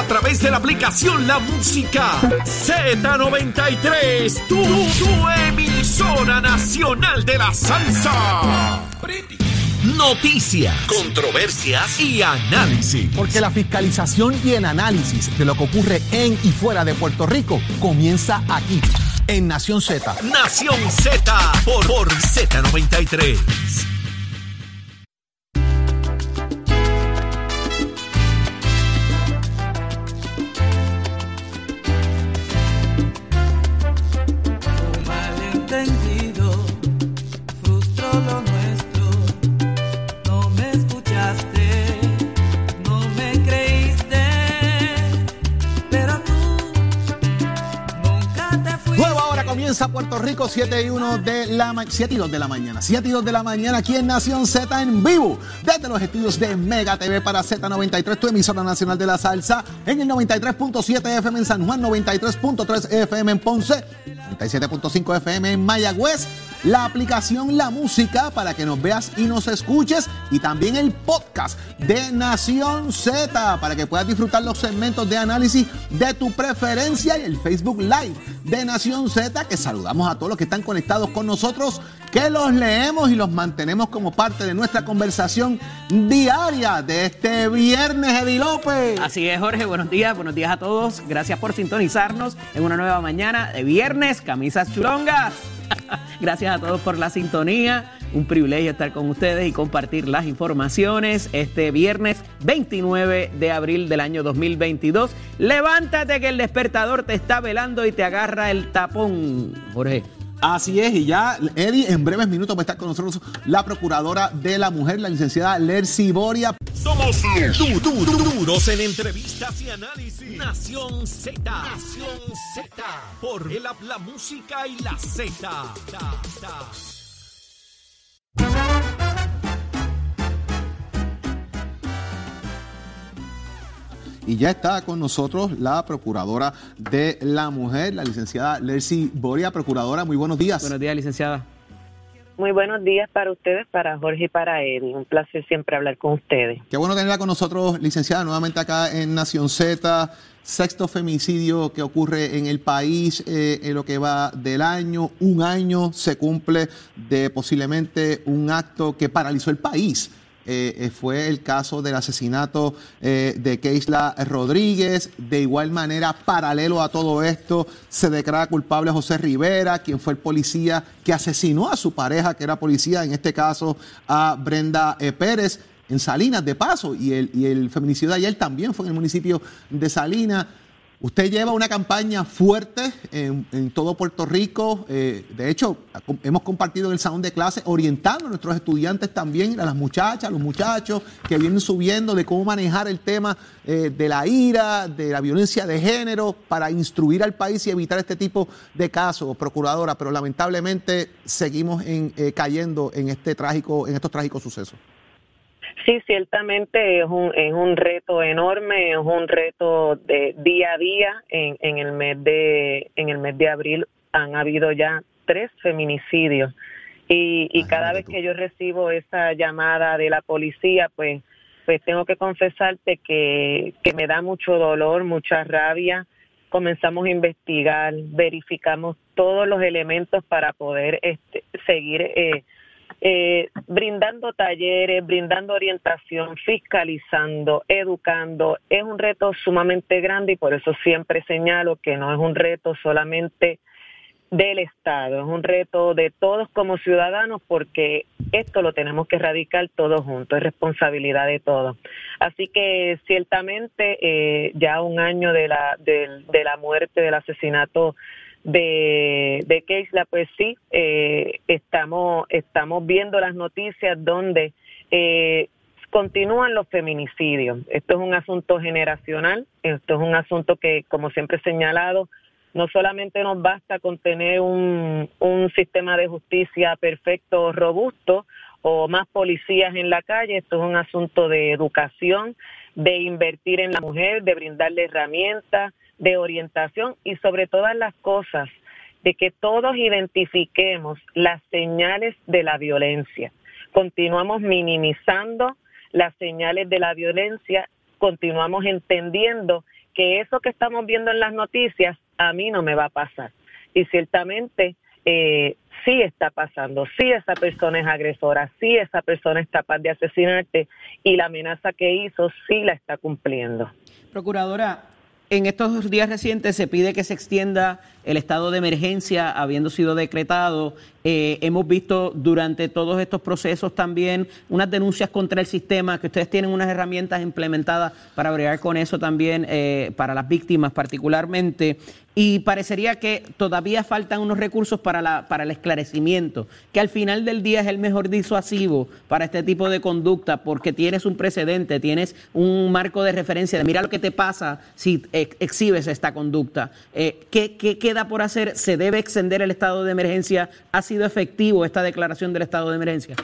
A través de la aplicación La Música Z93. Tu, tu emisora nacional de la salsa. Noticias, controversias y análisis. Porque la fiscalización y el análisis de lo que ocurre en y fuera de Puerto Rico comienza aquí, en Nación Z. Nación Z por, por Z93. Hora comienza Puerto Rico, 7 y 1 de la ma- 7 y 2 de la mañana. 7 y 2 de la mañana aquí en Nación Z en vivo. Desde los estudios de Mega TV para Z93, tu emisora nacional de la salsa. En el 93.7 FM en San Juan, 93.3 FM en Ponce, 97.5 FM en Mayagüez. La aplicación La Música para que nos veas y nos escuches. Y también el podcast de Nación Z para que puedas disfrutar los segmentos de análisis de tu preferencia y el Facebook Live de Nación Z, que saludamos a todos los que están conectados con nosotros, que los leemos y los mantenemos como parte de nuestra conversación diaria de este viernes, Eddie López. Así es, Jorge. Buenos días, buenos días a todos. Gracias por sintonizarnos en una nueva mañana de viernes, camisas chulongas. Gracias a todos por la sintonía. Un privilegio estar con ustedes y compartir las informaciones este viernes 29 de abril del año 2022. Levántate que el despertador te está velando y te agarra el tapón, Jorge. Así es, y ya, Eddie, en breves minutos va a estar con nosotros la procuradora de la mujer, la licenciada Lercy Boria. Somos du- du- du- duros en entrevistas y análisis. Nación Z. Nación Z. Por el app, la música y la Z. Y ya está con nosotros la procuradora de la mujer, la licenciada Lercy Boria. Procuradora, muy buenos días. Buenos días, licenciada. Muy buenos días para ustedes, para Jorge y para Eddie. Un placer siempre hablar con ustedes. Qué bueno tenerla con nosotros, licenciada, nuevamente acá en Nación Z. Sexto femicidio que ocurre en el país eh, en lo que va del año. Un año se cumple de posiblemente un acto que paralizó el país. Eh, eh, fue el caso del asesinato eh, de Keisla Rodríguez. De igual manera, paralelo a todo esto, se declara culpable José Rivera, quien fue el policía que asesinó a su pareja, que era policía, en este caso a Brenda Pérez en Salinas, de paso, y el, y el feminicidio de ayer también fue en el municipio de Salinas. Usted lleva una campaña fuerte en, todo Puerto Rico. eh, de hecho, hemos compartido en el salón de clase orientando a nuestros estudiantes también, a las muchachas, a los muchachos que vienen subiendo de cómo manejar el tema eh, de la ira, de la violencia de género, para instruir al país y evitar este tipo de casos, procuradora. Pero lamentablemente seguimos en, eh, cayendo en este trágico, en estos trágicos sucesos. Sí, ciertamente es un, es un reto enorme, es un reto de día a día. En, en el mes de en el mes de abril han habido ya tres feminicidios y, y cada vez que yo recibo esa llamada de la policía, pues pues tengo que confesarte que, que me da mucho dolor, mucha rabia. Comenzamos a investigar, verificamos todos los elementos para poder este, seguir eh, eh, brindando talleres, brindando orientación, fiscalizando, educando. Es un reto sumamente grande y por eso siempre señalo que no es un reto solamente del Estado, es un reto de todos como ciudadanos porque esto lo tenemos que erradicar todos juntos, es responsabilidad de todos. Así que ciertamente eh, ya un año de la, de la muerte, del asesinato de, de Keisla, pues sí, eh, estamos, estamos viendo las noticias donde eh, continúan los feminicidios. Esto es un asunto generacional, esto es un asunto que, como siempre he señalado, no solamente nos basta con tener un, un sistema de justicia perfecto, robusto, o más policías en la calle, esto es un asunto de educación, de invertir en la mujer, de brindarle herramientas, de orientación y sobre todas las cosas, de que todos identifiquemos las señales de la violencia. Continuamos minimizando las señales de la violencia, continuamos entendiendo que eso que estamos viendo en las noticias a mí no me va a pasar. Y ciertamente eh, sí está pasando, sí esa persona es agresora, sí esa persona es capaz de asesinarte y la amenaza que hizo sí la está cumpliendo. Procuradora, en estos días recientes se pide que se extienda el estado de emergencia habiendo sido decretado. Eh, hemos visto durante todos estos procesos también unas denuncias contra el sistema, que ustedes tienen unas herramientas implementadas para bregar con eso también, eh, para las víctimas particularmente y parecería que todavía faltan unos recursos para, la, para el esclarecimiento, que al final del día es el mejor disuasivo para este tipo de conducta, porque tienes un precedente, tienes un marco de referencia de mira lo que te pasa si exhibes esta conducta. Eh, ¿qué, ¿Qué queda por hacer? ¿Se debe extender el estado de emergencia? ¿Ha sido efectivo esta declaración del estado de emergencia?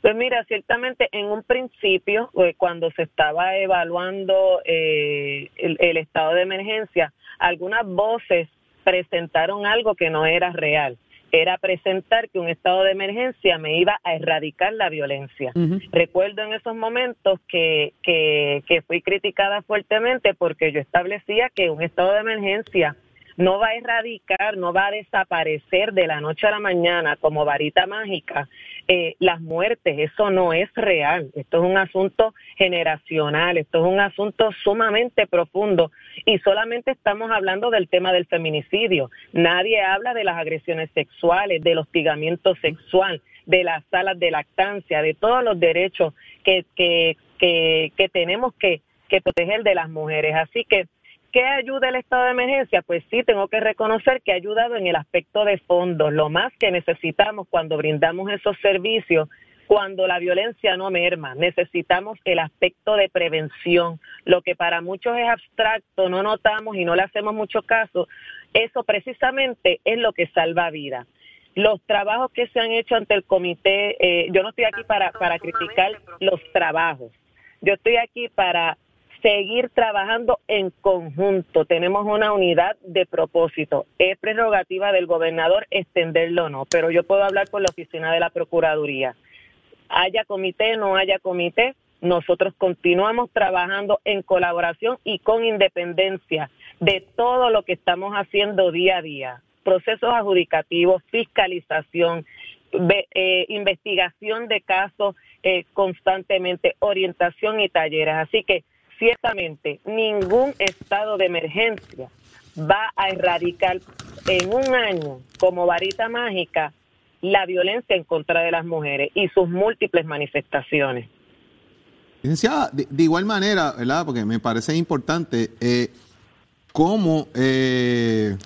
Pues mira, ciertamente en un principio, eh, cuando se estaba evaluando eh, el, el, estado de emergencia, algunas voces presentaron algo que no era real. Era presentar que un estado de emergencia me iba a erradicar la violencia. Recuerdo en esos momentos que, que, que fui criticada fuertemente porque yo establecía que un estado de emergencia no va a erradicar, no va a desaparecer de la noche a la mañana como varita mágica eh, las muertes. Eso no es real. Esto es un asunto generacional, esto es un asunto sumamente profundo y solamente estamos hablando del tema del feminicidio. Nadie habla de las agresiones sexuales, del hostigamiento sexual, de las salas de lactancia, de todos los derechos que, que, que, que tenemos que, que proteger de las mujeres. Así que ¿Qué ayuda el estado de emergencia? Pues sí, tengo que reconocer que ha ayudado en el aspecto de fondos. Lo más que necesitamos cuando brindamos esos servicios, cuando la violencia no merma, necesitamos el aspecto de prevención. Lo que para muchos es abstracto, no notamos y no le hacemos mucho caso, eso precisamente es lo que salva vidas. Los trabajos que se han hecho ante el comité, eh, yo no estoy aquí para criticar los trabajos, yo estoy aquí para seguir trabajando en conjunto. Tenemos una unidad de propósito. Es prerrogativa del gobernador extenderlo o no, pero yo puedo hablar con la oficina de la Procuraduría. Haya comité, no haya comité, nosotros continuamos trabajando en colaboración y con independencia de todo lo que estamos haciendo día a día. Procesos adjudicativos, fiscalización, eh, investigación de casos eh, constantemente, orientación y talleres. Así que ciertamente ningún estado de emergencia va a erradicar en un año como varita mágica la violencia en contra de las mujeres y sus múltiples manifestaciones. Licenciada, de, igual manera, ¿verdad? Porque me parece importante eh, cómo, eh,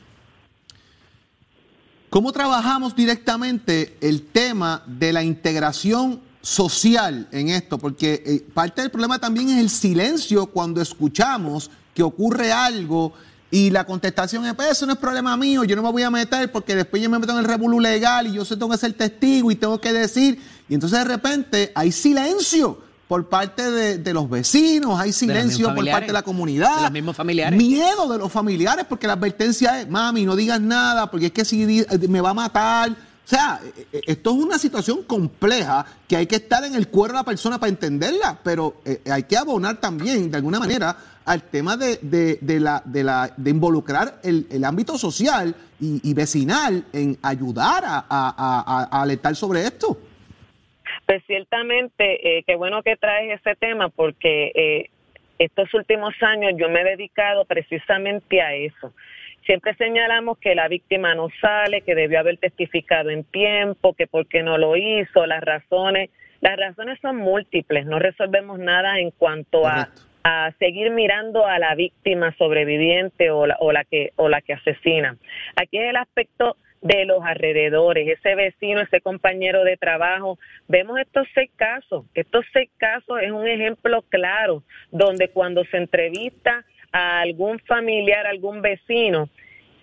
cómo trabajamos directamente el tema de la integración social en esto, porque eh, parte del problema también es el silencio cuando escuchamos que ocurre algo y la contestación es, pues eso no es problema mío, yo no me voy a meter porque después yo me meto en el revolú legal y yo sé tengo que ser testigo y tengo que decir, y entonces de repente hay silencio por parte de, de los vecinos, hay silencio por parte de la comunidad. De los mismos familiares. Miedo de los familiares porque la advertencia es, mami, no digas nada porque es que si me va a matar o sea, e, e, esto es una situación compleja que hay que estar en el cuero de la persona para entenderla, pero eh, hay que abonar también, de alguna manera, al tema de, de, de la, de, involucrar el, el ámbito social y, y, vecinal en ayudar a, a, a, alertar sobre esto. Pues ciertamente, eh, qué bueno que traes ese tema porque eh, estos últimos años yo me he dedicado precisamente a eso Siempre señalamos que la víctima no sale, que debió haber testificado en tiempo, que por qué no lo hizo, las razones. Las razones son múltiples, no resolvemos nada en cuanto a, a, seguir mirando a la víctima sobreviviente o la, o la, que, o la que asesina. Aquí es el aspecto de los alrededores, ese vecino, ese compañero de trabajo. Vemos estos seis casos. Estos seis casos es un ejemplo claro donde cuando se entrevista a algún familiar, algún vecino,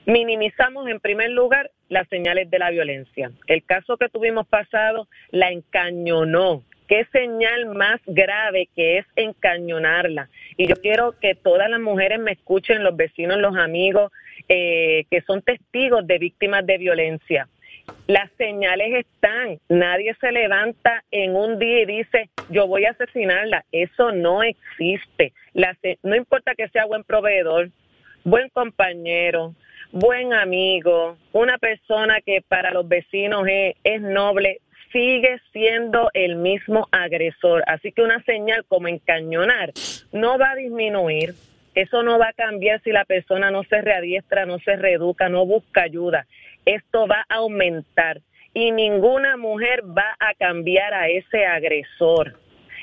minimizamos en primer lugar las señales de la violencia. El caso que tuvimos pasado la encañonó. Qué señal más grave que es encañonarla. Y yo quiero que todas las mujeres me escuchen, los vecinos, los amigos, eh, que son testigos de víctimas de violencia. Las señales están, nadie se levanta en un día y dice, yo voy a asesinarla. Eso no existe. no importa que sea buen proveedor, buen compañero, buen amigo, una persona que para los vecinos es, es noble, sigue siendo el mismo agresor. Así que una señal como encañonar no va a disminuir, eso no va a cambiar si la persona no se readiestra, no se reeduca, no busca ayuda. Esto va a aumentar y ninguna mujer va a cambiar a ese agresor.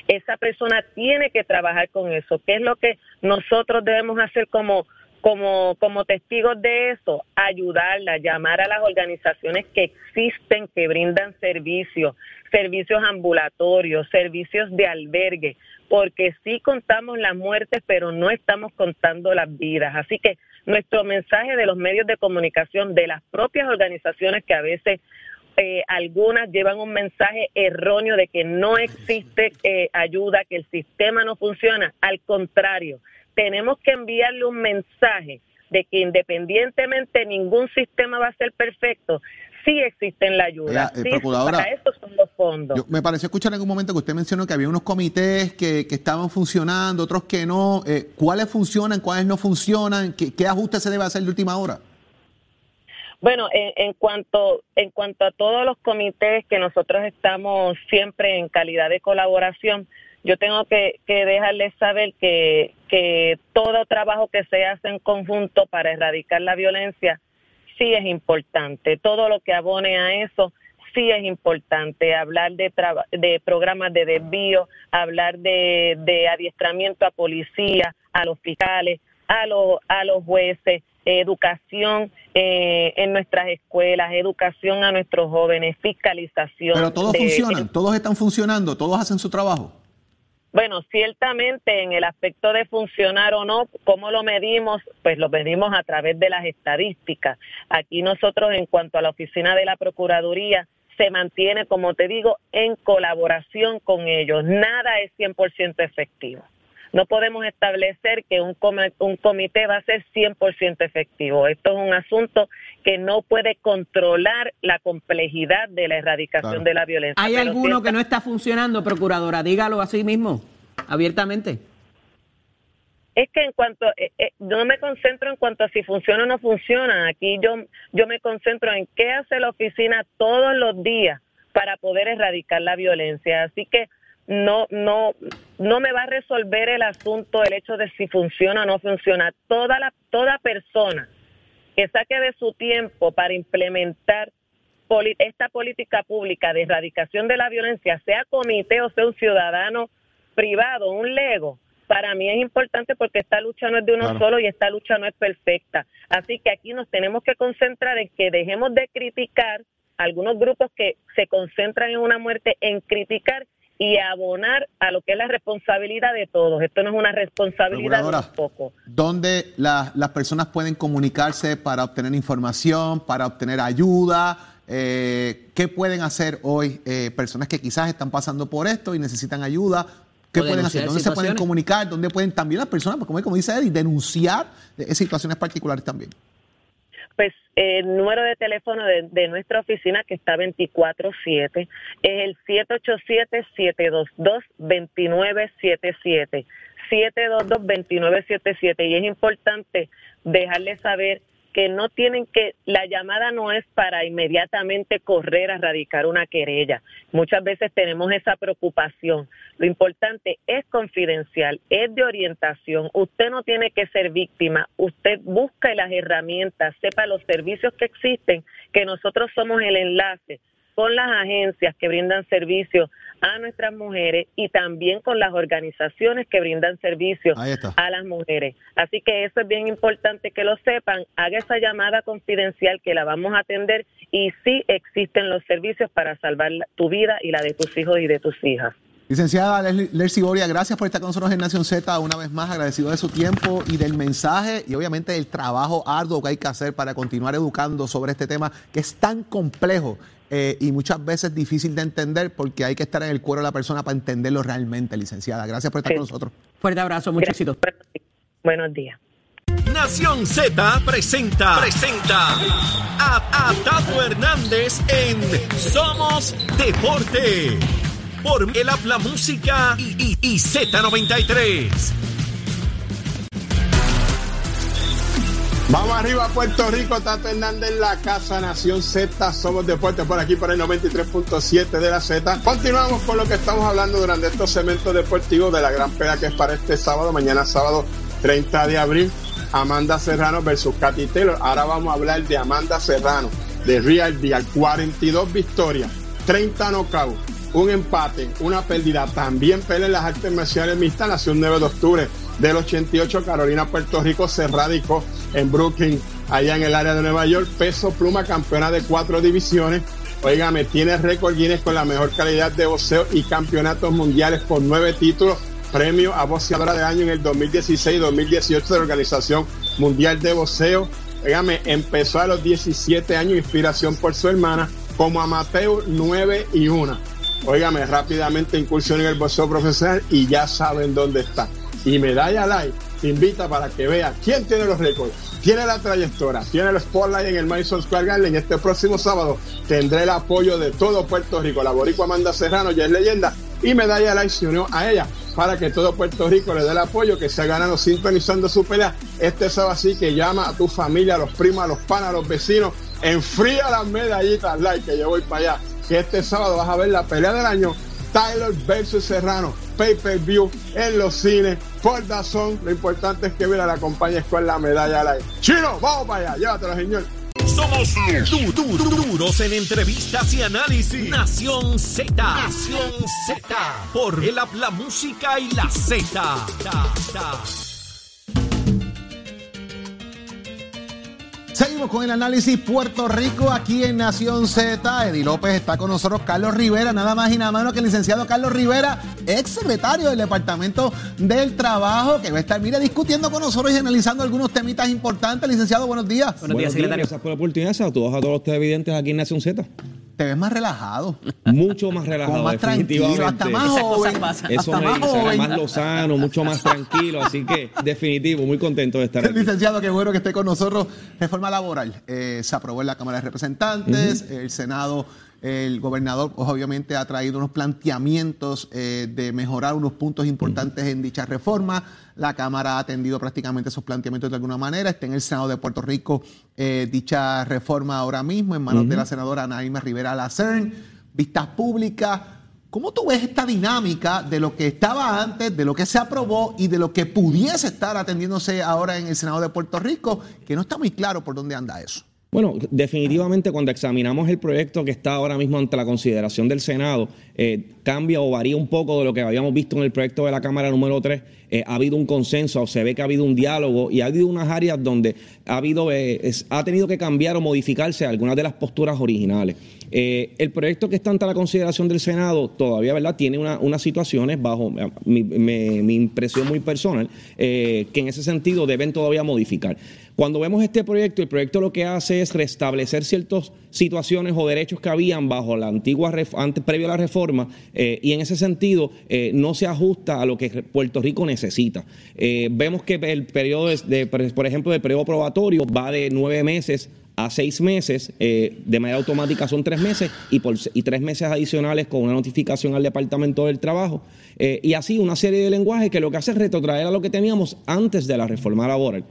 Esa persona tiene que trabajar con eso. ¿Qué es lo que nosotros debemos hacer como como, como testigos de eso, ayudarla, llamar a las organizaciones que existen, que brindan servicios, servicios ambulatorios, servicios de albergue, porque sí contamos las muertes, pero no estamos contando las vidas. Así que nuestro mensaje de los medios de comunicación, de las propias organizaciones que a veces eh, algunas llevan un mensaje erróneo de que no existe eh, ayuda, que el sistema no funciona. Al contrario, tenemos que enviarle un mensaje de que independientemente ningún sistema va a ser perfecto, sí existen la ayuda. Eh, para eso son los fondos. me pareció escuchar en algún momento que usted mencionó que había unos comités que, estaban funcionando, otros que no. Eh, ¿Cuáles funcionan, cuáles no funcionan? ¿Qué, ¿Qué, ajustes se debe hacer de última hora? Bueno, en, cuanto en cuanto a todos los comités que nosotros estamos siempre en calidad de colaboración, yo tengo que, que dejarles saber que, que todo trabajo que se hace en conjunto para erradicar la violencia sí es importante. Todo lo que abone a eso sí es importante. Hablar de, de programas de desvío, hablar de, de adiestramiento a policía, a los fiscales, a, los a los jueces, educación eh, en nuestras escuelas, educación a nuestros jóvenes, fiscalización. Pero todos funcionan, todos están funcionando, todos hacen su trabajo. Bueno, ciertamente en el aspecto de funcionar o no, ¿cómo lo medimos? Pues lo medimos a través de las estadísticas. Aquí nosotros en cuanto a la oficina de la Procuraduría se mantiene, como te digo, en colaboración con ellos. Nada es 100% efectivo. No podemos establecer que un, un comité va a ser 100% efectivo. Esto es un asunto que no puede controlar la complejidad de la erradicación de la violencia. ¿Hay alguno que no está funcionando, procuradora? Dígalo así mismo, abiertamente. Es que en cuanto, eh, eh, no me concentro en cuanto a si funciona o no funciona. Aquí yo, yo me concentro en qué hace la oficina todos los días para poder erradicar la violencia. Así que no, no, no me va a resolver el asunto el hecho de si funciona o no funciona. Toda la, toda persona que saque de su tiempo para implementar esta política pública de erradicación de la violencia, sea comité o sea un ciudadano privado, un lego, para mí es importante porque esta lucha no es de uno solo y esta lucha no es perfecta. Así que aquí nos tenemos que concentrar en que dejemos de criticar algunos grupos que se concentran en una muerte, en criticar y abonar a lo que es la responsabilidad de todos. Esto no es una responsabilidad de poco. ¿Dónde las personas pueden comunicarse para obtener información, para obtener ayuda? Eh, ¿Qué pueden hacer hoy eh, personas que quizás están pasando por esto y necesitan ayuda? ¿Qué pueden hacer? ¿Dónde se pueden comunicar? ¿Dónde pueden también las personas, como, como dice Eddie, denunciar eh, situaciones particulares también? Pues el número de teléfono de, nuestra oficina, que está 24-7, es el 787-722-2977. 722-2977. Y es importante dejarles saber que no tienen que, la llamada no es para inmediatamente correr a radicar una querella. Muchas veces tenemos esa preocupación. Lo importante es confidencial, es de orientación. Usted no tiene que ser víctima, usted busca las herramientas, sepa los servicios que existen, que nosotros somos el enlace con las agencias que brindan servicios a nuestras mujeres y también con las organizaciones que brindan servicios a las mujeres. Así que eso es bien importante que lo sepan. Haga esa llamada confidencial que la vamos a atender y sí existen los servicios para salvar tu vida y la de tus hijos y de tus hijas. Licenciada Lercy Boria, gracias por estar con nosotros en Nación Z una vez más, agradecido de su tiempo y del mensaje y obviamente el trabajo arduo que hay que hacer para continuar educando sobre este tema que es tan complejo eh, y muchas veces difícil de entender porque hay que estar en el cuero de la persona para entenderlo realmente, licenciada. Gracias por estar Sí. con nosotros. Fuerte abrazo, mucho éxito. Buenos días. Nación Z presenta, presenta a, a Tato Hernández en Somos Deporte. Por el habla música y, y- y Z93. Vamos arriba a Puerto Rico, Tato Hernández la Casa Nación Z, somos deportes por aquí por el 93.7 de la Z. Continuamos con lo que estamos hablando durante estos segmentos deportivos de la gran pelea que es para este sábado, mañana sábado 30 de abril, Amanda Serrano versus Katy Taylor. Ahora vamos a hablar de Amanda Serrano, de Real Deal, 42 victorias, 30 knockouts, un empate, una pérdida. También pelea en las artes marciales mixtas, nació el 9 de octubre del 88, Carolina, Puerto Rico, se radicó en Brooklyn, allá en el área de Nueva York. Peso pluma, campeona de cuatro divisiones. Óigame, tiene récord Guinness con la mejor calidad de boxeo y campeonatos mundiales con nueve títulos. Premio a boxeadora de año en el 2016 y 2018 de la Organización Mundial de Boxeo. Óigame, empezó a los 17 años, inspiración por su hermana, como amateur 9 y 1. Óigame, rápidamente incursión en el boxeo profesional y ya saben dónde está. Y Medalla Live te invita para que vea quién tiene los récords, tiene la trayectoria, tiene el spotlight en el Madison Square Garden. Este próximo sábado tendré el apoyo de todo Puerto Rico. La boricua Amanda Serrano ya es leyenda y Medalla Live se unió a ella para que todo Puerto Rico le dé el apoyo que se ha ganado sintonizando su pelea. Este sábado así que llama a tu familia, a los primos, a los panas, a los vecinos, enfría las medallitas live que yo voy para allá. Que este sábado vas a ver la pelea del año Tyler versus Serrano, pay per view en los cines, por Dazón. Lo importante es que mira la compañía con la medalla live. Chino, vamos para allá, llévatelo, señor. Somos du- du- du- duros en entrevistas y análisis. Nación Z. Nación Z. Por el habla música y la Z. Seguimos con el análisis Puerto Rico aquí en Nación Z. Eddie López está con nosotros, Carlos Rivera, nada más y nada menos que el licenciado Carlos Rivera, ex secretario del Departamento del Trabajo, que va a estar, mire, discutiendo con nosotros y analizando algunos temitas importantes. Licenciado, buenos días. Buenos días, secretario. Gracias por la oportunidad. Saludos a todos los televidentes aquí en Nación Z. Te ves más relajado, Mucho más relajado, como más tranquilo, definitivamente. hasta más Esas joven. pasan. Eso Hasta me más dice, era joven. más lozano, mucho más tranquilo, así que definitivo, muy contento de estar aquí. Licenciado, qué bueno que esté con nosotros. Reforma laboral. eh, se aprobó en la Cámara de Representantes, el Senado, el gobernador, pues, obviamente, ha traído unos planteamientos eh, de mejorar unos puntos importantes en dicha reforma. La Cámara ha atendido prácticamente esos planteamientos de alguna manera. Está en el Senado de Puerto Rico eh, dicha reforma ahora mismo, en manos de la senadora Anaíma Rivera Lacern. Vistas públicas. ¿Cómo tú ves esta dinámica de lo que estaba antes, de lo que se aprobó y de lo que pudiese estar atendiéndose ahora en el Senado de Puerto Rico? Que no está muy claro por dónde anda eso. Bueno, definitivamente cuando examinamos el proyecto que está ahora mismo ante la consideración del Senado, eh, cambia o varía un poco de lo que habíamos visto en el proyecto de la Cámara número 3. Eh, ha habido un consenso, se ve que ha habido un diálogo y ha habido unas áreas donde ha, habido, eh, ha tenido que cambiar o modificarse algunas de las posturas originales. Eh, el proyecto que está ante la consideración del Senado todavía ¿verdad? tiene una- unas situaciones, bajo mi, impresión muy personal, eh, que en ese sentido deben todavía modificar. Cuando vemos este proyecto, el proyecto lo que hace es restablecer ciertas situaciones o derechos que habían bajo la antigua, antes, previo a la reforma, eh, y en ese sentido no se ajusta a lo que Puerto Rico necesita. Vemos que el periodo, de, de- por ejemplo, del periodo probatorio va de nueve meses a seis meses, eh, de manera automática son tres meses y, por, y tres meses adicionales con una notificación al Departamento del Trabajo. Eh, y así una serie de lenguajes que lo que hace es retrotraer a lo que teníamos antes de la reforma laboral.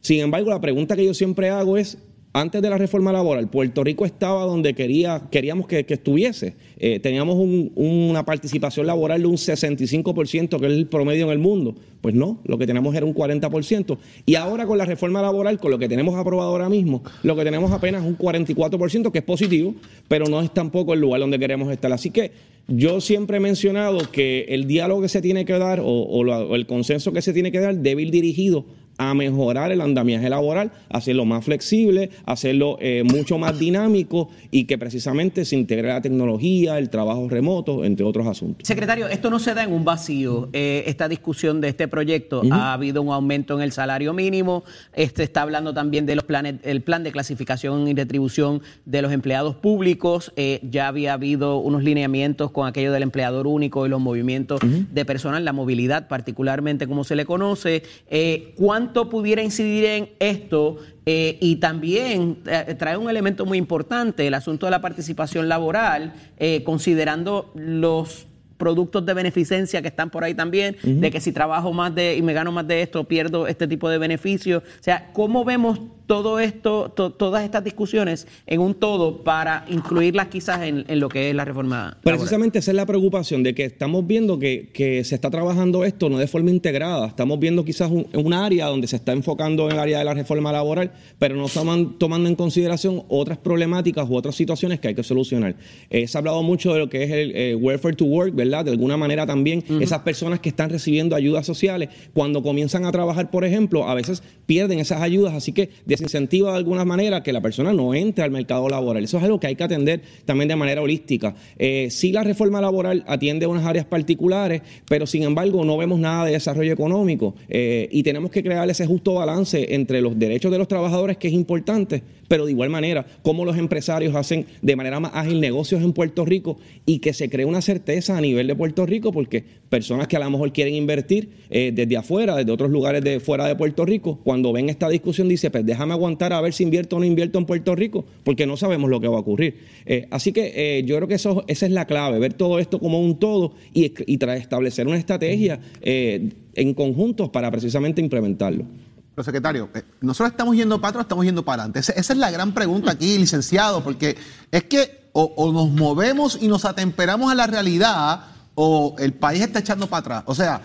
Sin embargo, la pregunta que yo siempre hago es, Antes de la reforma laboral, Puerto Rico estaba donde quería, queríamos que, estuviese. Eh, teníamos un- una participación laboral de un 65%, que es el promedio en el mundo. Pues no, lo que tenemos era un 40%. Y ahora con la reforma laboral, con lo que tenemos aprobado ahora mismo, lo que tenemos apenas es un 44%, que es positivo, pero no es tampoco el lugar donde queremos estar. Así que yo siempre he mencionado que el diálogo que se tiene que dar o, o el consenso que se tiene que dar debe ir dirigido a mejorar el andamiaje laboral, hacerlo más flexible, hacerlo eh, mucho más dinámico y que precisamente se integre la tecnología, el trabajo remoto, entre otros asuntos. Secretario, esto no se da en un vacío. eh, esta discusión de este proyecto ha habido un aumento en el salario mínimo. Este está hablando también de los planes, el plan de clasificación y retribución de los empleados públicos. eh, ya había habido unos lineamientos con aquello del empleador único y los movimientos de personal, la movilidad particularmente como se le conoce. Eh, ¿Cuánto pudiera incidir en esto? Eh, y también eh, trae un elemento muy importante, el asunto de la participación laboral, eh, considerando los productos de beneficencia que están por ahí también, de que si trabajo más de y me gano más de esto, pierdo este tipo de beneficios. O sea, ¿cómo vemos todo esto, to- todas estas discusiones en un todo para incluirlas quizás en, en lo que es la reforma? laboral? Precisamente esa es la preocupación de que estamos viendo que, que se está trabajando esto no de forma integrada. Estamos viendo quizás un, un área donde se está enfocando en el área de la reforma laboral, pero no estamos tomando en consideración otras problemáticas u otras situaciones que hay que solucionar. Eh, se ha hablado mucho de lo que es el eh, welfare to work, ¿verdad? De alguna manera también esas personas que están recibiendo ayudas sociales, cuando comienzan a trabajar, por ejemplo, a veces pierden esas ayudas, así que desincentiva de alguna manera que la persona no entre al mercado laboral. Eso es algo que hay que atender también de manera holística. Eh, sí, la reforma laboral atiende unas áreas particulares, pero sin embargo no vemos nada de desarrollo económico eh, y tenemos que crear ese justo balance entre los derechos de los trabajadores, que es importante, pero de igual manera, cómo los empresarios hacen de manera más ágil negocios en Puerto Rico y que se cree una certeza a nivel de Puerto Rico, porque personas que a lo mejor quieren invertir eh, desde afuera, desde otros lugares de fuera de Puerto Rico, cuando ven esta discusión dice, pues déjame aguantar a ver si invierto o no invierto en Puerto Rico, porque no sabemos lo que va a ocurrir. Eh, así que eh, yo creo que eso, esa es la clave, ver todo esto como un todo y, y establecer una estrategia en conjuntos para precisamente implementarlo. Pero secretario, eh, nosotros estamos yendo para atrás, estamos yendo para adelante. Esa, es la gran pregunta aquí, licenciado, porque es que o, o nos movemos y nos atemperamos a la realidad o el país está echando para atrás. O sea,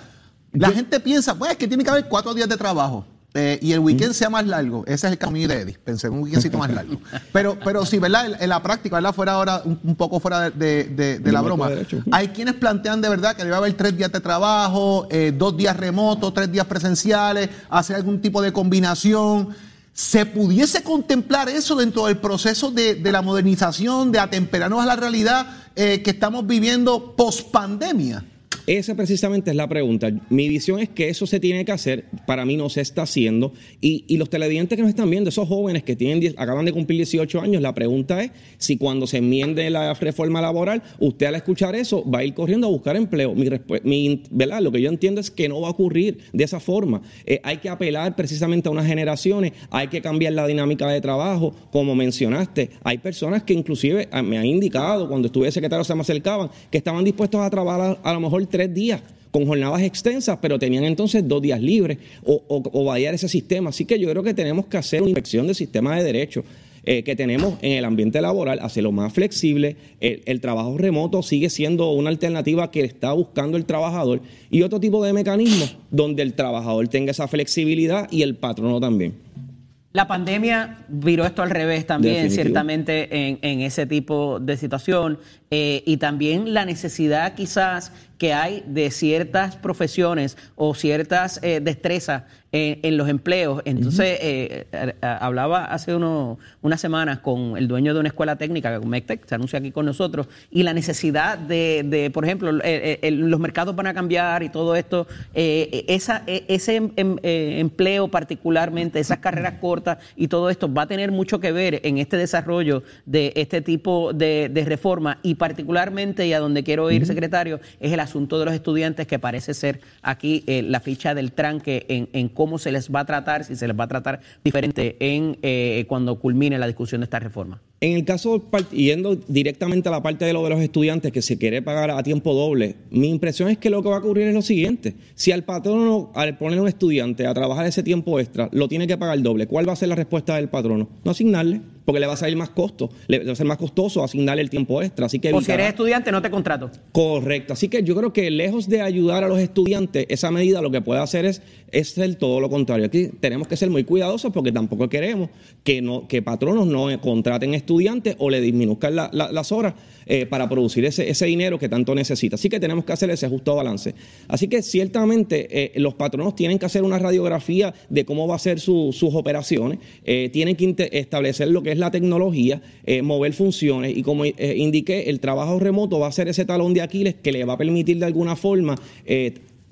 la gente piensa, pues, que tiene que haber cuatro días de trabajo. Eh, y el weekend sea más largo. Ese es el camino de Eddie. Pensé en un weekendcito más largo. Pero, pero sí, ¿verdad? En, la práctica, ¿verdad? Fuera ahora un, un poco fuera de, de- de- de la broma. Hay quienes plantean de verdad que debe haber tres días de trabajo, eh, dos días remotos, tres días presenciales, hacer algún tipo de combinación. ¿Se pudiese contemplar eso dentro del proceso de, de la modernización, de atemperarnos a la realidad eh, que estamos viviendo post pandemia? Esa precisamente es la pregunta. Mi visión es que eso se tiene que hacer, para mí no se está haciendo. Y, los televidentes que nos están viendo, esos jóvenes que tienen, 10 acaban de cumplir 18 años, la pregunta es si cuando se enmiende la reforma laboral, usted al escuchar eso va a ir corriendo a buscar empleo. Mi, mi- ¿verdad? Lo que yo entiendo es que no va a ocurrir de esa forma. Eh, hay que apelar precisamente a unas generaciones, hay que cambiar la dinámica de trabajo, como mencionaste. Hay personas que inclusive ah, me han indicado, cuando estuve secretario se me acercaban, que estaban dispuestos a trabajar a, a lo mejor días con jornadas extensas, pero tenían entonces dos días libres o, o, o variar ese sistema. Así que yo creo que tenemos que hacer una inspección del sistema de derechos eh, que tenemos en el ambiente laboral, hacerlo más flexible. El, el trabajo remoto sigue siendo una alternativa que está buscando el trabajador y otro tipo de mecanismos donde el trabajador tenga esa flexibilidad y el patrono también. La pandemia viró esto al revés también, Definitivo. ciertamente, en, en ese tipo de situación. Eh, y también la necesidad quizás que hay de ciertas profesiones o ciertas eh, destrezas en, en los empleos. Entonces, eh, hablaba hace uno- unas semanas con el dueño de una escuela técnica, con MECTEC, se anuncia aquí con nosotros, y la necesidad de, de, por ejemplo, eh, los mercados van a cambiar y todo esto, esa, eh, ese em- em- empleo particularmente, esas carreras cortas y todo esto va a tener mucho que ver en este desarrollo de este tipo de, de reforma y particularmente, y a donde quiero ir, secretario, es el asunto de los estudiantes que parece ser aquí eh, la ficha del tranque en, en cómo se les va a tratar, si se les va a tratar diferente en eh, cuando culmine la discusión de esta reforma. En el caso, yendo directamente a la parte de lo de los estudiantes que se quiere pagar a tiempo doble, mi impresión es que lo que va a ocurrir es lo siguiente. Si al patrono, al poner a un estudiante a trabajar ese tiempo extra, lo tiene que pagar doble, ¿cuál va a ser la respuesta del patrono? No asignarle, porque le va a salir más costo, le va a ser más costoso asignarle el tiempo extra. Así que O si eres estudiante, no te contrato. Correcto. Así que yo creo que lejos de ayudar a los estudiantes, esa medida lo que puede hacer es, es ser todo lo contrario. Aquí tenemos que ser muy cuidadosos porque tampoco queremos que, no, que patronos no contraten estudiantes o le disminuzcan la- la- las horas eh, para producir ese, ese dinero que tanto necesita. Así que tenemos que hacer ese justo balance. Así que ciertamente eh, los patronos tienen que hacer una radiografía de cómo va a ser su- sus operaciones, eh, tienen que establecer lo que es la tecnología, mover funciones y como indiqué, el trabajo remoto va a ser ese talón de Aquiles que le va a permitir de alguna forma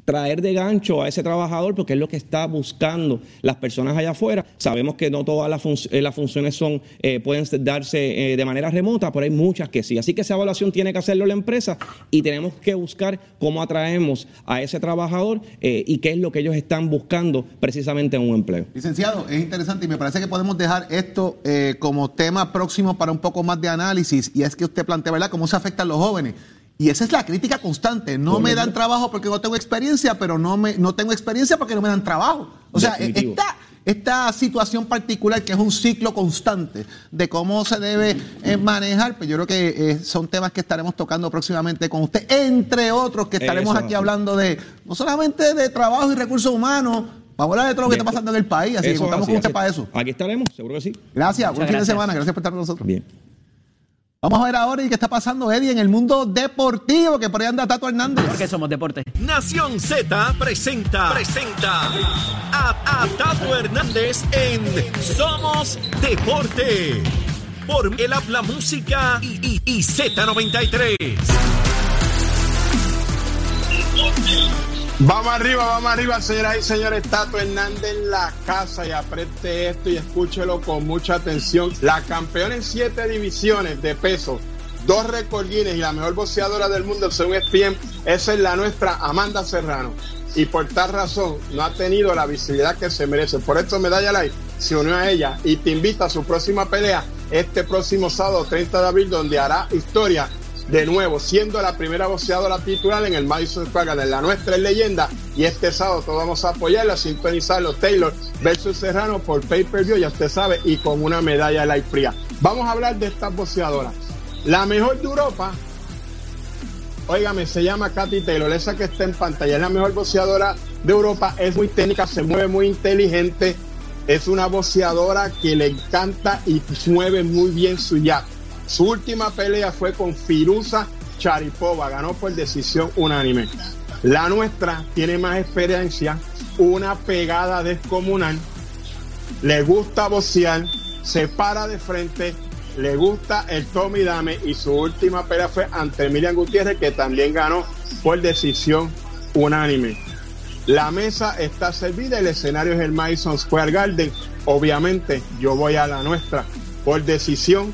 traer de gancho a ese trabajador porque es lo que está buscando las personas allá afuera. Sabemos que no todas las, func- eh, las funciones son eh, pueden darse eh, de manera remota, pero hay muchas que sí. Así que esa evaluación tiene que hacerlo la empresa y tenemos que buscar cómo atraemos a ese trabajador eh, y qué es lo que ellos están buscando precisamente en un empleo. Licenciado, es interesante y me parece que podemos dejar esto como tema próximo para un poco más de análisis y es que usted plantea, ¿verdad?, cómo se afectan los jóvenes. Y esa es la crítica constante. No me dan trabajo porque no tengo experiencia, pero no, me, no tengo experiencia porque no me dan trabajo. O sea, Definitivo. esta, esta situación particular que es un ciclo constante de cómo se debe eh, manejar, pues yo creo que eh, son temas que estaremos tocando próximamente con usted, entre otros que estaremos Eso, aquí hablando de no solamente de trabajo y recursos humanos, vamos a hablar de todo lo que Bien. está pasando en el país, así que contamos así, con usted así- para eso. Aquí estaremos, seguro que sí. Gracias, buen fin de semana, gracias por estar con nosotros. Bien. Vamos a ver ahora y qué está pasando, Eddie, en el mundo deportivo, que por ahí anda Tato Hernández. Porque somos deporte. Nación Z presenta, presenta a, a Tato Hernández en Somos Deporte. Por el habla música y, y- y Z93. Vamos arriba, vamos arriba, señoras y señores. Tato Hernández en la casa y apriete esto y escúchelo con mucha atención. La campeona en siete divisiones de peso, dos récord Guinness y la mejor boxeadora del mundo según ESPN, esa es la nuestra Amanda Serrano. Y por tal razón no ha tenido la visibilidad que se merece. Por esto Medalla Live se unió a ella y te invita a su próxima pelea este próximo sábado 30 de abril donde hará historia de nuevo, siendo la primera boxeadora titular en el Madison Square Garden. La nuestra es leyenda y este sábado todos vamos a apoyarla, sintonizarlo Taylor versus Serrano por pay-per-view, ya usted sabe, y con una medalla light fría. Vamos a hablar de estas boxeadoras. La mejor de Europa, óigame, se llama Katy Taylor, esa que está en pantalla, es la mejor boxeadora de Europa, es muy técnica, se mueve muy inteligente, es una boxeadora que le encanta y mueve muy bien su jab. Su última pelea fue con Firuza Charipova, ganó por decisión unánime. La nuestra tiene más experiencia, una pegada descomunal, le gusta boxear, se para de frente, le gusta el Tommy Dame y su última pelea fue ante Miriam Gutiérrez que también ganó por decisión unánime. La mesa está servida, el escenario es el Madison Square Garden. Obviamente yo voy a la nuestra por decisión.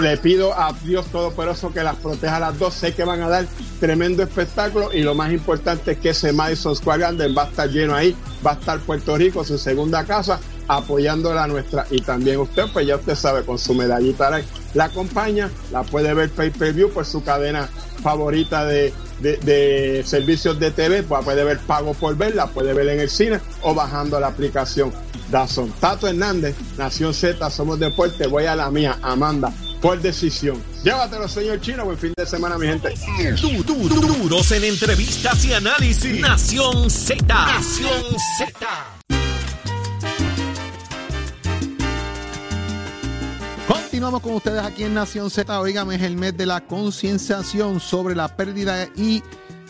Le pido a Dios Todopoderoso que las proteja las dos. Sé que van a dar tremendo espectáculo y lo más importante es que ese Madison Square Garden va a estar lleno ahí. Va a estar Puerto Rico, su segunda casa, apoyando la nuestra. Y también usted, pues ya usted sabe, con su medallita. La acompaña, la puede ver pay per view por su cadena favorita de, de, servicios de TV. Pues puede ver pago por ver, la puede ver en el cine o bajando la aplicación Dazón. Tato Hernández, Nación Z, somos deporte. Voy a la mía, Amanda, por decisión. Llévatelo, señor Chino. Buen fin de semana, mi gente. Du- du- du- duros en entrevistas y análisis. Nación Z. Nación Z. Continuamos con ustedes aquí en Nación Z. Oígame, es el mes de la concienciación sobre la pérdida y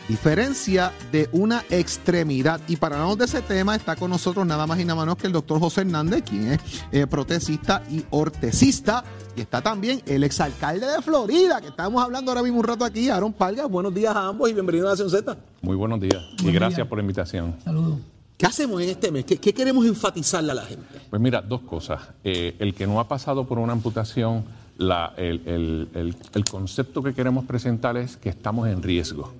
diferencia de una extremidad. Y para hablarnos de ese tema está con nosotros nada más y nada menos que el doctor José Hernández, quien es eh, protecista y ortesista. Y está también el exalcalde de Florida, que estamos hablando ahora mismo un rato aquí, Aaron Palga. Buenos días a ambos y bienvenidos a Nación Z. Muy buenos días y gracias por la invitación. ¿Qué hacemos en este mes? ¿Qué, qué queremos enfatizarle a la gente? Pues mira, dos cosas. Eh, el que no ha pasado por una amputación, la- el, el- el- el concepto que queremos presentar es que estamos en riesgo.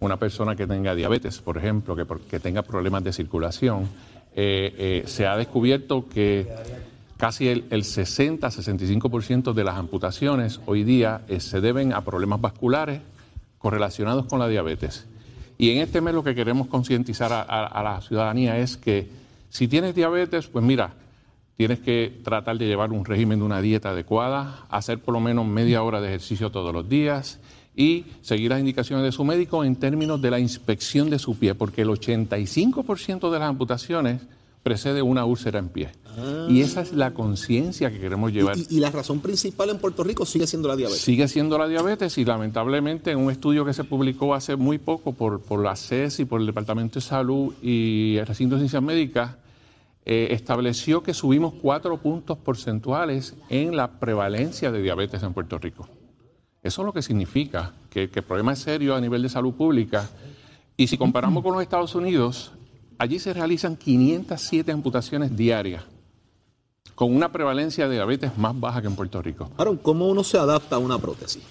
Una persona que tenga diabetes, por ejemplo, que, tenga problemas de circulación, eh, eh, se ha descubierto que Casi el, el 60-65% de las amputaciones hoy día eh, se deben a problemas vasculares correlacionados con la diabetes. Y en este mes lo que queremos concientizar a- a la ciudadanía es que si tienes diabetes, pues mira, tienes que tratar de llevar un régimen de una dieta adecuada, hacer por lo menos media hora de ejercicio todos los días y seguir las indicaciones de su médico en términos de la inspección de su pie, porque el 85% de las amputaciones precede una úlcera en pie. Y esa es la conciencia que queremos llevar. Y, y la razón principal en Puerto Rico sigue siendo la diabetes. Sigue siendo la diabetes y lamentablemente en un estudio que se publicó hace muy poco por, por la CES y por el Departamento de Salud y el Recinto de Ciencias Médicas, eh, estableció que subimos cuatro puntos porcentuales en la prevalencia de diabetes en Puerto Rico. Eso es lo que significa que, que el problema es serio a nivel de salud pública. Y si comparamos con los Estados Unidos, allí se realizan 507 amputaciones diarias, con una prevalencia de diabetes más baja que en Puerto Rico. Aaron, ¿cómo uno se adapta a una prótesis?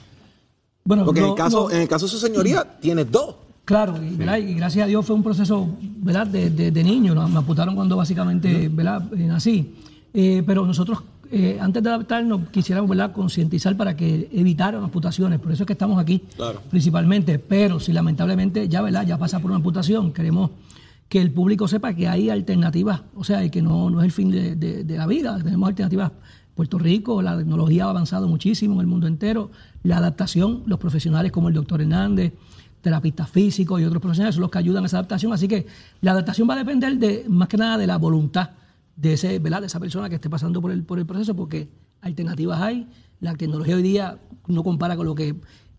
Bueno, Porque en, el caso, no- en el caso de su señoría, tiene dos. Claro, y, gracias a Dios fue un proceso ¿verdad? De, de- de niño, ¿no? me amputaron cuando básicamente ¿verdad? Eh, nací. Eh, pero nosotros, eh, antes de adaptarnos, quisiéramos ¿verdad? concientizar para que evitaran amputaciones, por eso es que estamos aquí Claro. principalmente. Pero si lamentablemente ya, ¿verdad? ya pasa por una amputación, queremos que el público sepa que hay alternativas, o sea, y que no, no es el fin de, de- de la vida, tenemos alternativas. Puerto Rico, la tecnología ha avanzado muchísimo en el mundo entero, la adaptación, los profesionales como el doctor Hernández, terapistas físicos y otros profesionales son los que ayudan a esa adaptación, así que la adaptación va a depender de más que nada de la voluntad de ese, ¿verdad? de esa persona que esté pasando por el, por el proceso, porque alternativas hay, la tecnología hoy día no compara con lo que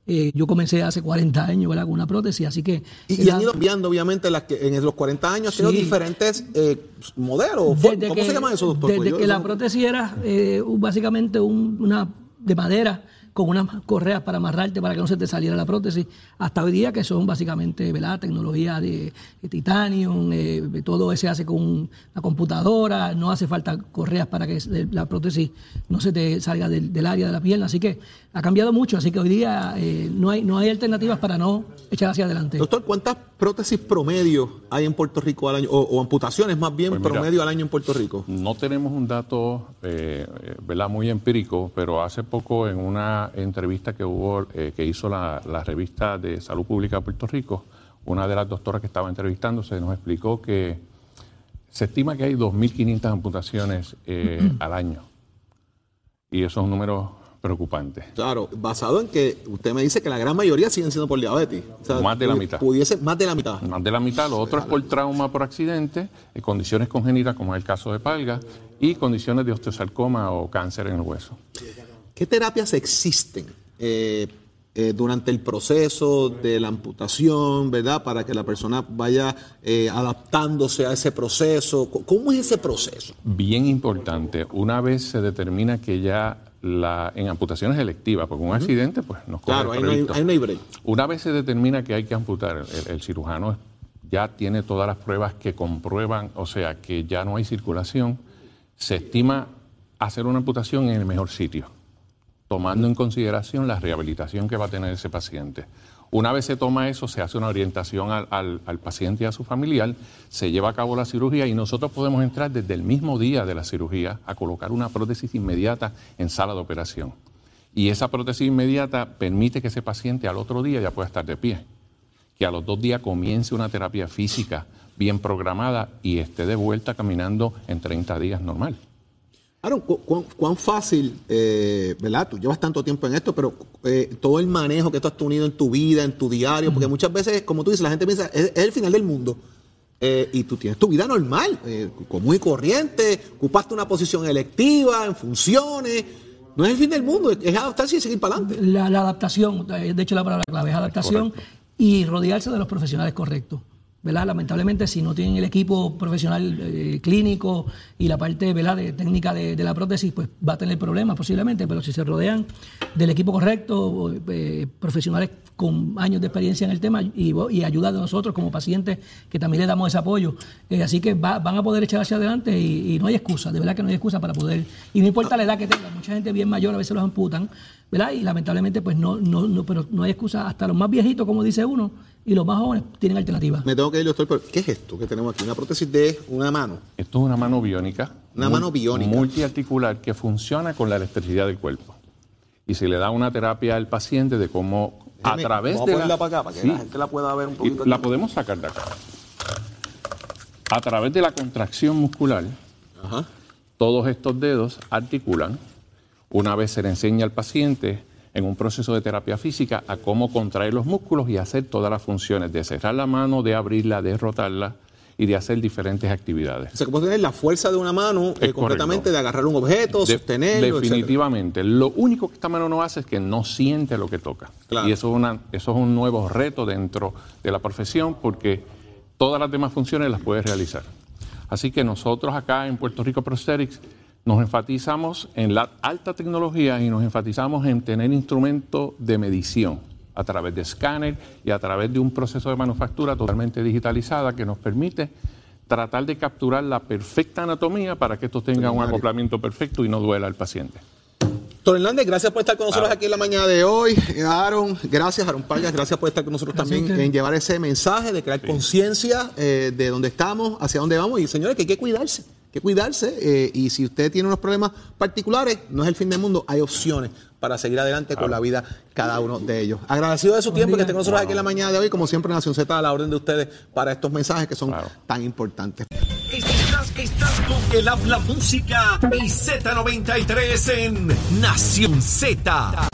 eh, yo comencé hace 40 años, ¿verdad? Con una prótesis, así que... Y, han ido cambiando, obviamente, las que en los 40 años, Sí. diferentes eh, modelos. Desde ¿Cómo que- se llama eso, doctor? Desde yo- que yo la prótesis era eh, básicamente un- una de madera con unas correas para amarrarte para que no se te saliera la prótesis, hasta hoy día que son básicamente ¿verdad? tecnología de, de titanium, eh, todo se hace con una computadora, no hace falta correas para que la prótesis no se te salga del, del área de la pierna, así que ha cambiado mucho, así que hoy día eh, no, hay, no hay alternativas para no echar hacia adelante. Doctor, ¿cuántas prótesis promedio hay en Puerto Rico al año? O, o amputaciones más bien Pues mira, promedio al año en Puerto Rico. No tenemos un dato eh, eh, ¿verdad? muy empírico, pero hace poco en una entrevista que hubo eh, que hizo la, la revista de Salud Pública de Puerto Rico, una de las doctoras que estaba entrevistándose nos explicó que se estima que hay 2.500 amputaciones eh, al año. Y eso es un número preocupante. Claro, basado en que usted me dice que la gran mayoría siguen siendo por diabetes. O sea, Más de la mitad. Pudiese, más de la mitad. Más de la mitad, lo otro es por trauma por accidente, eh, condiciones congénitas como es el caso de Palga y condiciones de osteosarcoma o cáncer en el hueso. ¿Qué terapias existen eh, eh, durante el proceso de la amputación, verdad? Para que la persona vaya eh, adaptándose a ese proceso. ¿Cómo es ese proceso? Bien importante, una vez se determina que ya la, en amputaciones electivas, porque un accidente pues nos corre Claro, ahí no hay, ahí no hay break. Una vez se determina que hay que amputar, el, el cirujano ya tiene todas las pruebas que comprueban, o sea, que ya no hay circulación, se estima hacer una amputación en el mejor sitio, tomando en consideración la rehabilitación que va a tener ese paciente. Una vez se toma eso, se hace una orientación al, al- paciente y a su familiar, se lleva a cabo la cirugía y nosotros podemos entrar desde el mismo día de la cirugía a colocar una prótesis inmediata en sala de operación. Y esa prótesis inmediata permite que ese paciente al otro día ya pueda estar de pie, que a los dos días comience una terapia física bien programada y esté de vuelta caminando en 30 días normal. Aaron, ¿cu- cuán, cuán fácil, eh, ¿verdad? Tú llevas tanto tiempo en esto, pero eh, todo el manejo que tú has tenido en tu vida, en tu diario, porque muchas veces, como tú dices, la gente piensa, es, es el final del mundo. Eh, y tú tienes tu vida normal, eh, común y corriente, ocupaste una posición electiva, en funciones. No es el fin del mundo, es adaptarse y seguir para adelante. La, la adaptación, de hecho la palabra clave es adaptación y rodearse de los profesionales correctos. ¿Verdad? Lamentablemente, si no tienen el equipo profesional eh, clínico y la parte ¿verdad? de técnica de, la prótesis, pues va a tener problemas posiblemente, pero si se rodean del equipo correcto, eh, profesionales con años de experiencia en el tema y, y ayuda de nosotros como pacientes, que también le damos ese apoyo. Eh, así que va- van a poder echar hacia adelante y, y no hay excusa, de verdad que no hay excusa para poder, y no importa la edad que tengan, mucha gente bien mayor a veces los amputan, ¿verdad? Y lamentablemente, pues no, no, no, pero no hay excusa. Hasta los más viejitos, como dice uno, y los más jóvenes tienen alternativas. Me tengo que ir, doctor, pero ¿qué es esto que tenemos aquí? Una prótesis de una mano. Esto es una mano biónica. Una mano biónica. Multiarticular que funciona con la electricidad del cuerpo. Y se le da una terapia al paciente de cómo a través vamos a de ponerla para acá, para que Sí. la gente la pueda ver un Y poquito. La aquí. podemos sacar de acá. A través de la contracción muscular, Ajá. todos estos dedos articulan. Una vez se le enseña al paciente en un proceso de terapia física a cómo contraer los músculos y hacer todas las funciones de cerrar la mano, de abrirla, de rotarla y de hacer diferentes actividades. O sea, que puede tener la fuerza de una mano eh, completamente de agarrar un objeto, De- sostenerlo, etcétera. definitivamente. Lo único que esta mano no hace es que no siente lo que toca. Claro. Y eso es, una, eso es un nuevo reto dentro de la profesión porque todas las demás funciones las puede realizar. Así que nosotros acá en Puerto Rico Prosthetics nos enfatizamos en la alta tecnología y nos enfatizamos en tener instrumentos de medición a través de escáner y a través de un proceso de manufactura totalmente digitalizada que nos permite tratar de capturar la perfecta anatomía para que esto tenga un acoplamiento perfecto y no duela al paciente. Doctor Hernández, gracias por estar con nosotros aquí en la mañana de hoy. Eh, Aaron, gracias, Aaron Pargas, gracias por estar con nosotros Gracias también en llevar ese mensaje de crear conciencia eh, de dónde estamos, hacia dónde vamos. Y señores, que hay que cuidarse, que cuidarse. eh, y si usted tiene unos problemas particulares, no es el fin del mundo, hay opciones para seguir adelante con la vida cada uno de ellos. Agradecido de su tiempo que estén con nosotros aquí en la mañana de hoy, como siempre, Nación Z a la orden de ustedes para estos mensajes que son Claro. tan importantes. Estás, estás con el habla música y Z93 en Nación Z.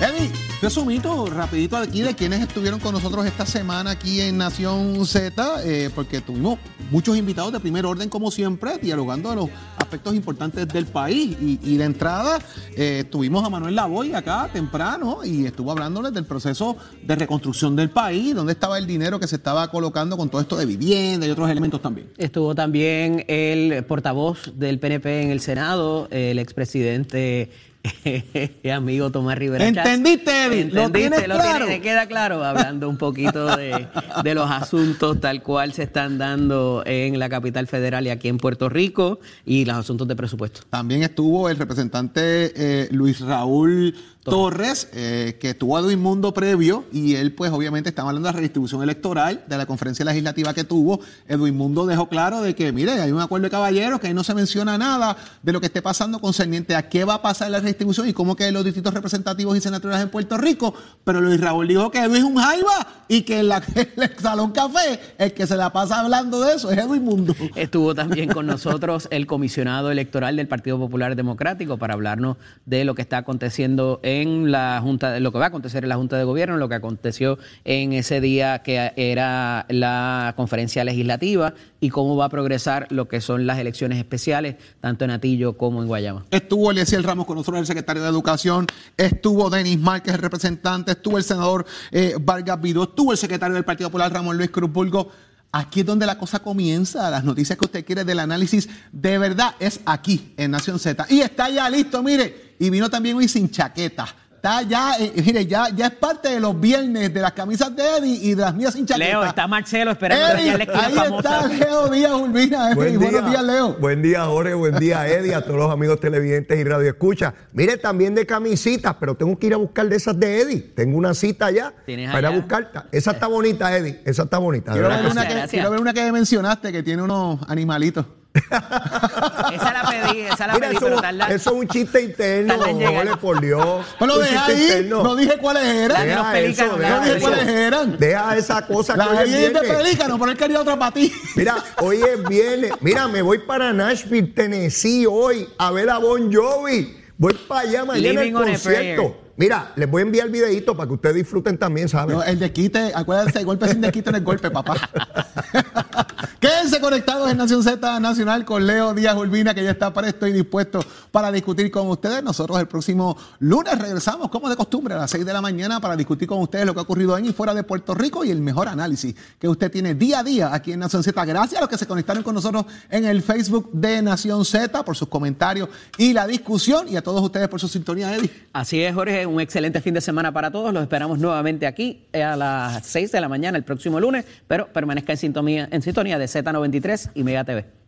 Eddie, resumito rapidito aquí de quienes estuvieron con nosotros esta semana aquí en Nación Z, eh, porque tuvimos muchos invitados de primer orden como siempre, dialogando de los aspectos importantes del país. Y, de entrada eh, tuvimos a Manuel Lavoy acá temprano y estuvo hablándoles del proceso de reconstrucción del país, dónde estaba el dinero que se estaba colocando con todo esto de vivienda y otros elementos también. Estuvo también el portavoz del PNP en el Senado, el expresidente amigo Tomás Rivera. ¿Entendiste, Eddie? ¿Lo ¿Entendiste? tienes Lo claro? queda claro, hablando un poquito de, de los asuntos tal cual se están dando en la capital federal y aquí en Puerto Rico y los asuntos de presupuesto. También estuvo el representante eh, Luis Raúl Torres, eh, que estuvo a Edwin Mundo previo, y él, pues, obviamente, estaba hablando de la redistribución electoral, de la conferencia legislativa que tuvo. Edwin Mundo dejó claro de que, mire, hay un acuerdo de caballeros, que ahí no se menciona nada de lo que esté pasando concerniente a qué va a pasar en la redistribución y cómo que los distritos representativos y senatoriales en Puerto Rico. Pero Luis Raúl dijo que Edwin es un jaiba y que en, la, en el Salón Café, el que se la pasa hablando de eso es Edwin Mundo. Estuvo también con nosotros el comisionado electoral del Partido Popular Democrático para hablarnos de lo que está aconteciendo en la Junta, lo que va a acontecer en la Junta de Gobierno, lo que aconteció en ese día que era la conferencia legislativa y cómo va a progresar lo que son las elecciones especiales, tanto en Atillo como en Guayama. Estuvo Eliezer Ramos con nosotros, el secretario de Educación. Estuvo Denis Márquez, el representante. Estuvo el senador eh, Vargas Vidó. Estuvo el secretario del Partido Popular, Ramón Luis Cruz Burgo. Aquí es donde la cosa comienza. Las noticias que usted quiere del análisis de verdad es aquí, en Nación Z. Y está ya listo, mire. Y vino también hoy sin chaqueta. Está ya, eh, mire, ya, ya es parte de los viernes de las camisas de Eddie y de las mías sin chaqueta. Leo, está Marcelo esperando Eddie, la ahí famosa. está Leo Díaz Urbina. Eddie. Buenos días, Leo. Buen día, Jorge. Buen día, Eddie. A todos los amigos televidentes y radio escucha. Mire, también de camisitas, pero tengo que ir a buscar de esas de Eddie. Tengo una cita allá ¿Tienes para ir a allá? buscar. Esa está bonita, Eddie. Esa está bonita. Quiero ver, una que, quiero ver una que mencionaste que tiene unos animalitos. Esa la pedí, esa la Mira, pedí, eso, pero tarda. eso es un chiste interno. Jorge, por Dios. Dejé chiste ahí, interno. no dije cuáles eran. De Deja pelícanos, eso, No deja dije eso. cuáles eran. Deja esa cosa que La hoy es de pelícano, pero él quería otra para ti. Mira, hoy es viernes. Mira, me voy para Nashville, Tennessee hoy a ver a Bon Jovi. Voy para allá mañana Living al on a concierto. Mira, les voy a enviar videito para que ustedes disfruten también, ¿saben? No, el desquite, acuérdense, el golpe sin desquite no es golpe, papá. Quédense conectados en Nación Z Nacional con Leo Díaz Urbina, que ya está presto y dispuesto para discutir con ustedes. Nosotros el próximo lunes regresamos, como de costumbre, a las 6 de la mañana para discutir con ustedes lo que ha ocurrido en y fuera de Puerto Rico y el mejor análisis que usted tiene día a día aquí en Nación Z. Gracias a los que se conectaron con nosotros en el Facebook de Nación Z por sus comentarios y la discusión y a todos ustedes por su sintonía, Eddie. Así es, Jorge, un excelente fin de semana para todos. Los esperamos nuevamente aquí a las 6 de la mañana el próximo lunes, pero permanezca en sintonía, en sintonía de Z93 y Mega TV.